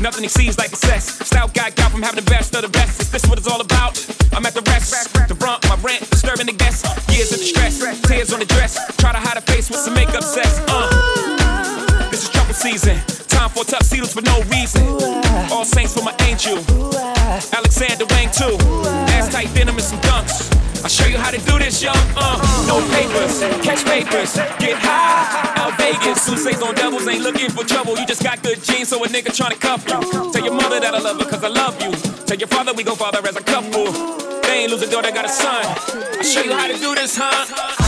Nothing exceeds like success. Style guy got from having the best of the best. Is this what it's all about? I'm at the rest. The brunt, my rent, disturbing the guests. Years of distress, tears on the dress. Try to hide a face with some makeup sex. Uh. This is trouble season. Time for tuxedos for no reason. All saints for my angel. I'll show you how to do this, yo. Uh, no papers, catch papers, get high. Out Vegas, Sousa's on doubles, ain't looking for trouble. You just got good genes, so a nigga tryna cuff you. Tell your mother that I love her, cause I love you. Tell your father we go father as a couple. They ain't lose a daughter, got a son. I'll show you how to do this, huh?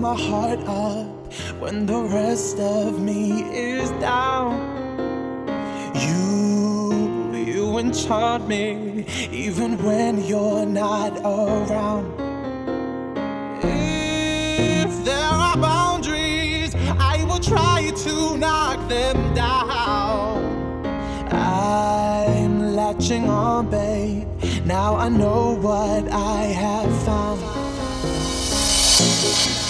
my heart up when the rest of me is down. You, you enchant me even when you're not around. If there are boundaries, I will try to knock them down. I'm latching on, babe. Now I know what I have found.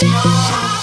Show.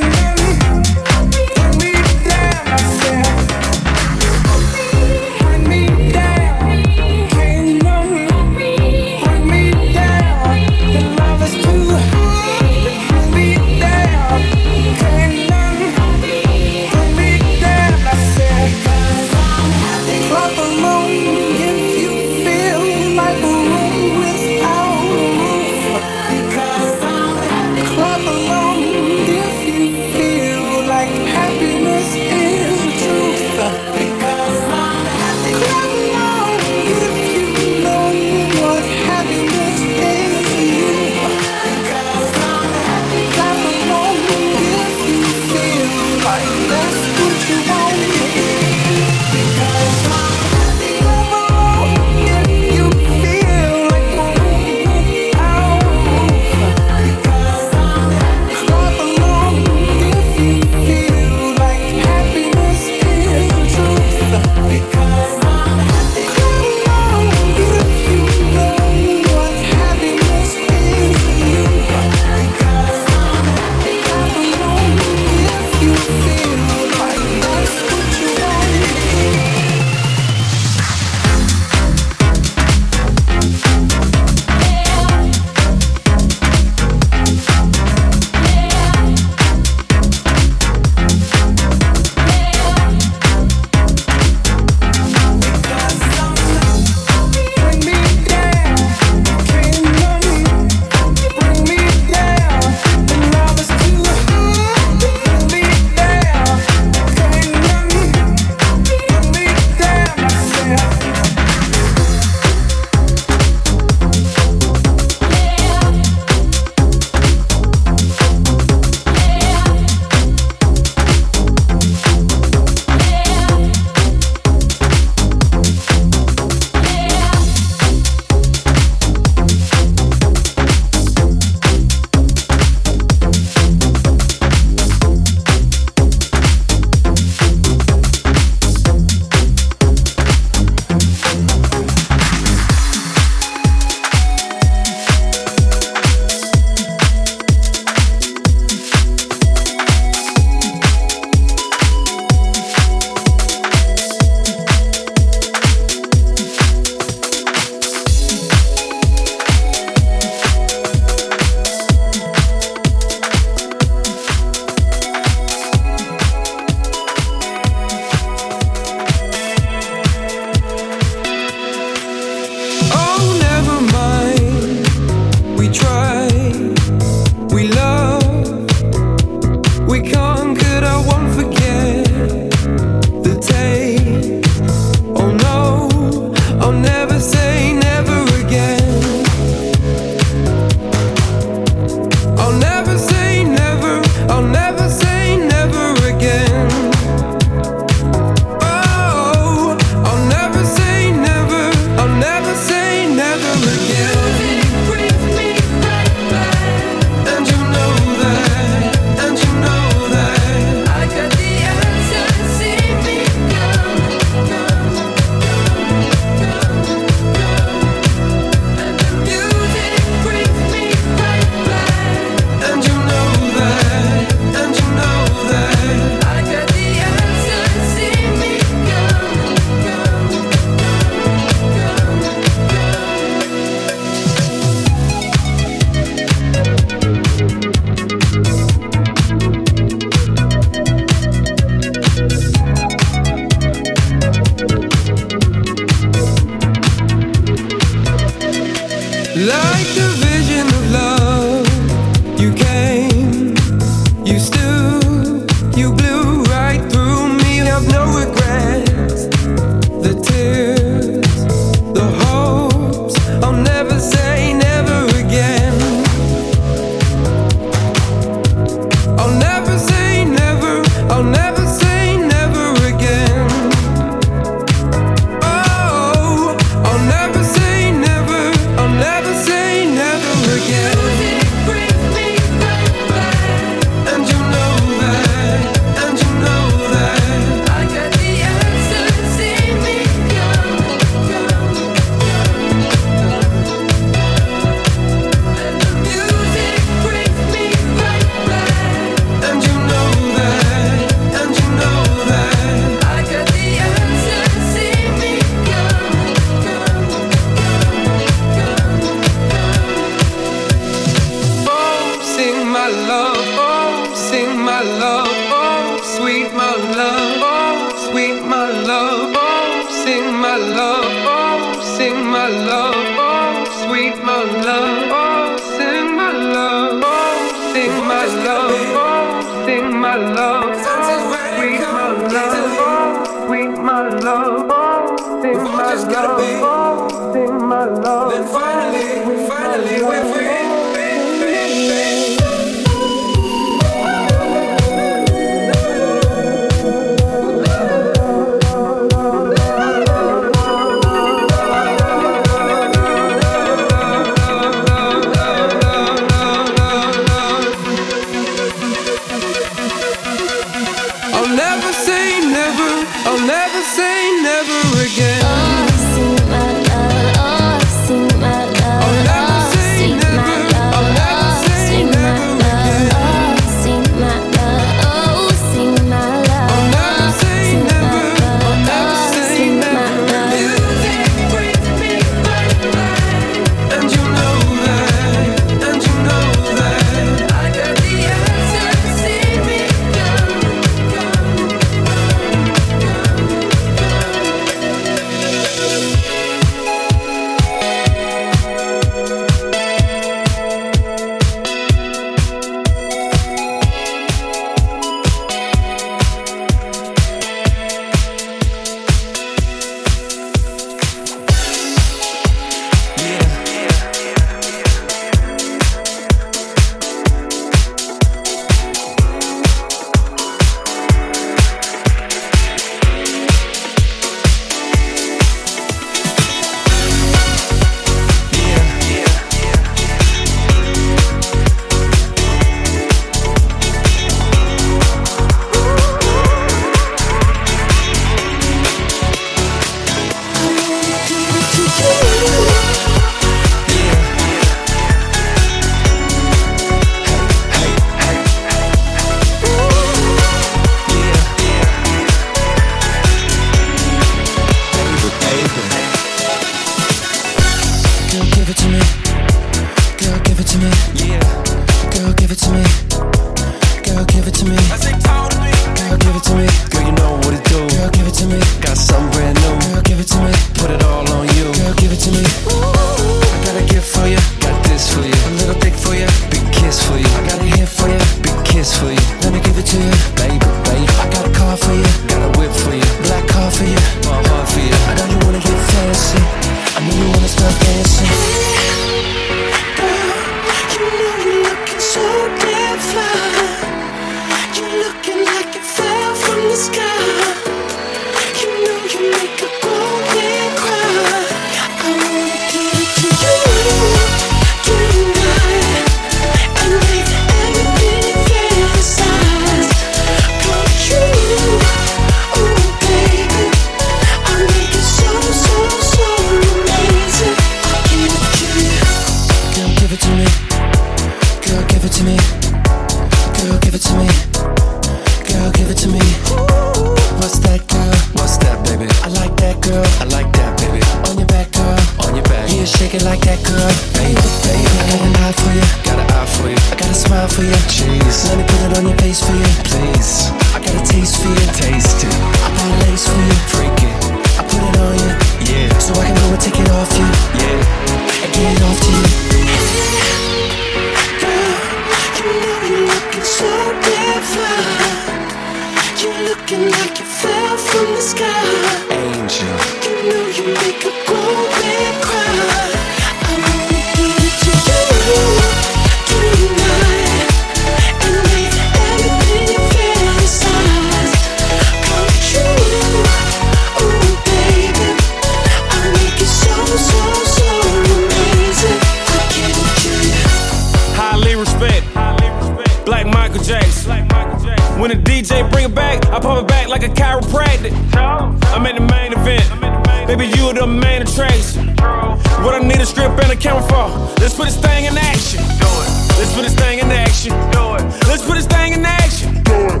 What I need a strip and a camera for. Let's put this thing in action. Do it. Let's put this thing in action. Do it. Let's put this thing in action. Do it.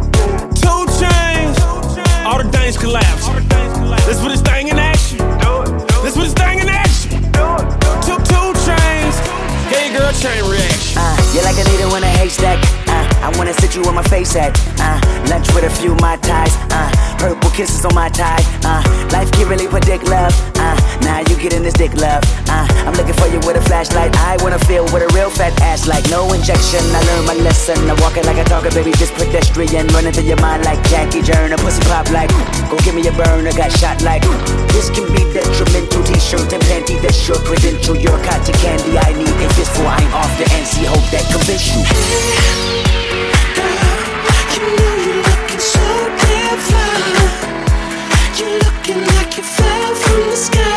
Two chains. All the things collapse. Let's put this thing in action. Do it. Let's put this thing in action. Do it. Two two chains. hey girl chain reaction. Uh, you like a needle in a haystack. Uh, I wanna sit you on my face at. Uh, lunch with a few my ties. Uh, purple kisses on my tie. Uh, life can't really predict love. Uh, now nah, you getting this dick love. Uh, I'm looking for you with a flashlight. I wanna feel with a real fat ass like no injection. I learned my lesson. I'm walking like a talker, baby, just pedestrian. Running through your mind like Jackie Joyner. Pussy pop like, go give me a burner. Got shot like, this can be detrimental. T-shirt and panty, that's your credential. You're cotton candy. I need a fistful. I'm off the NC. Hope that convince you. sky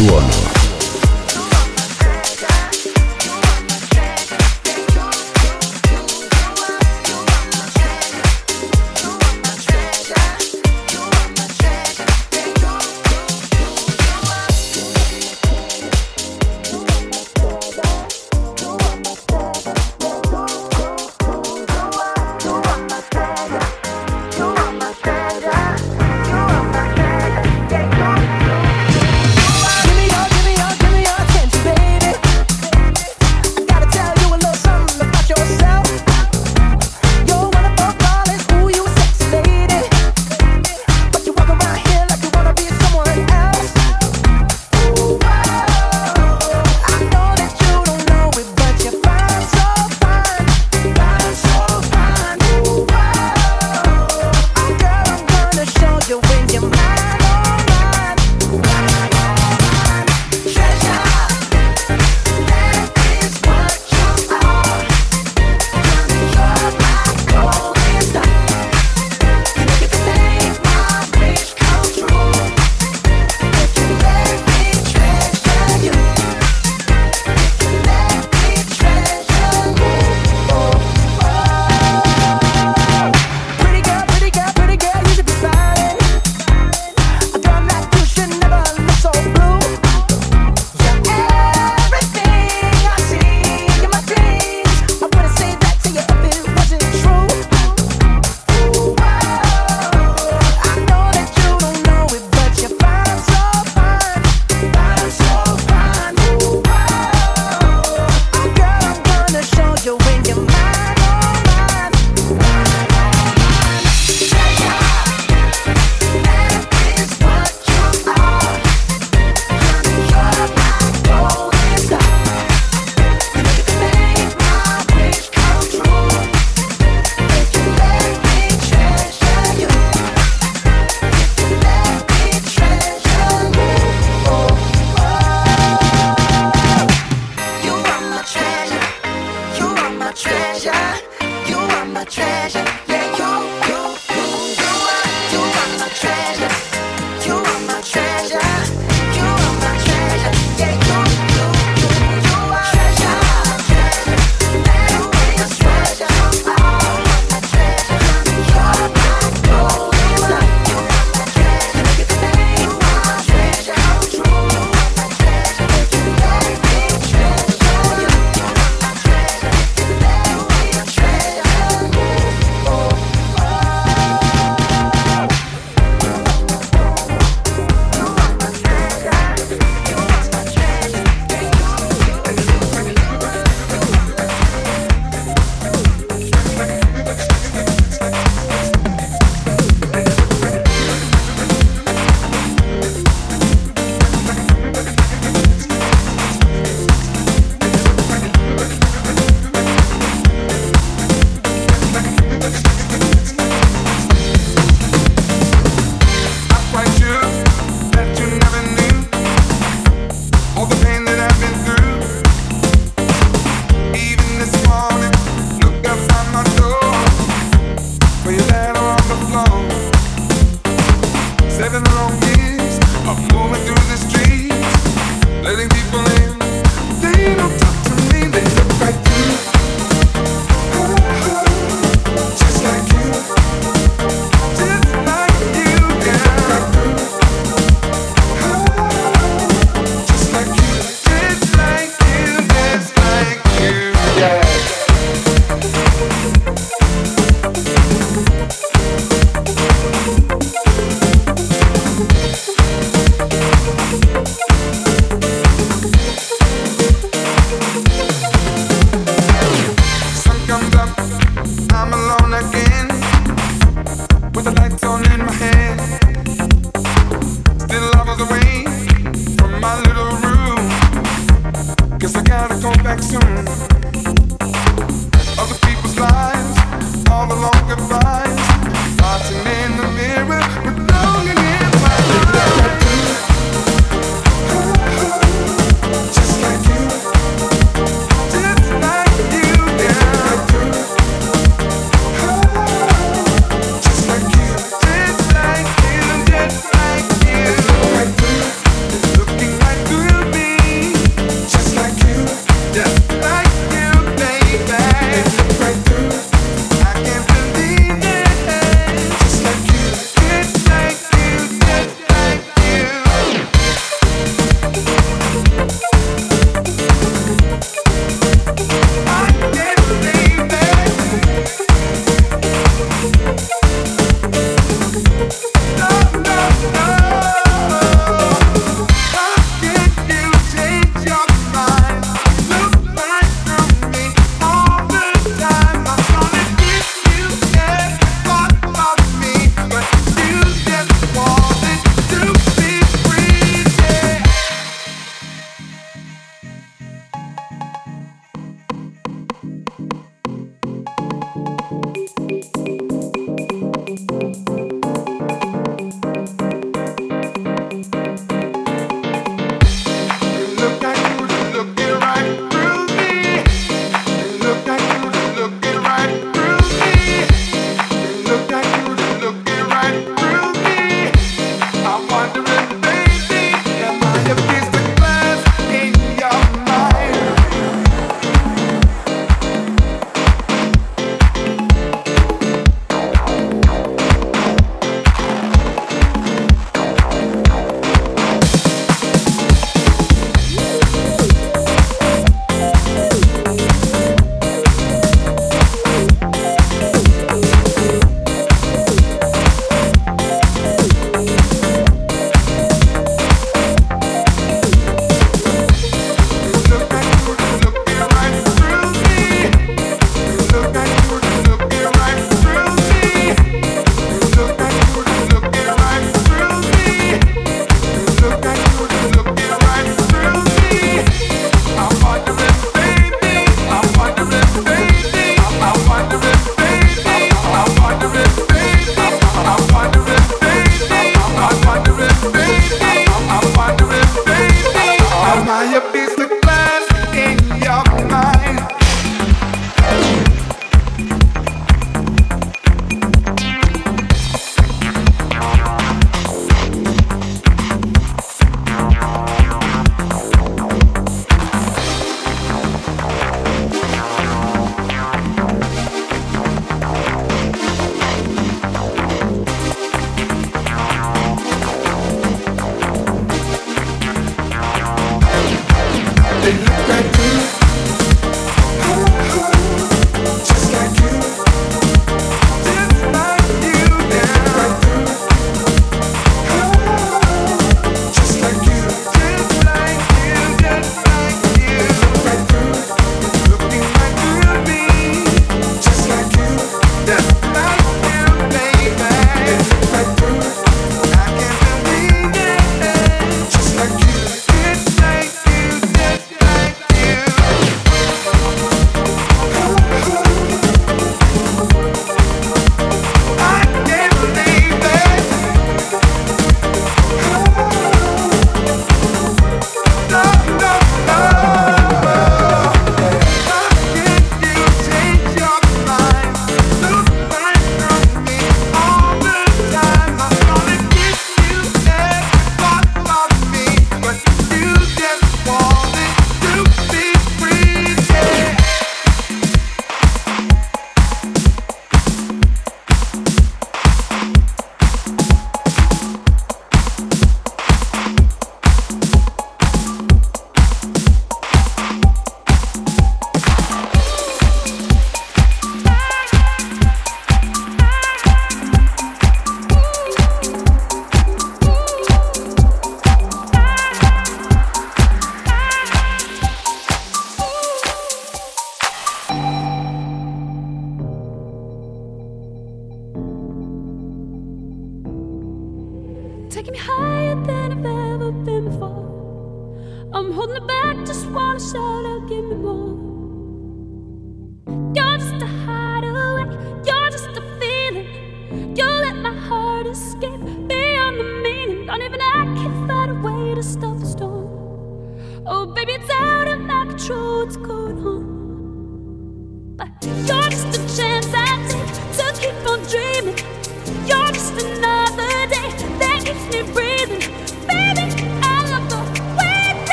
sua.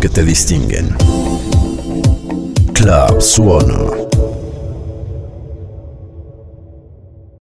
Que te distinguen. Club Suono.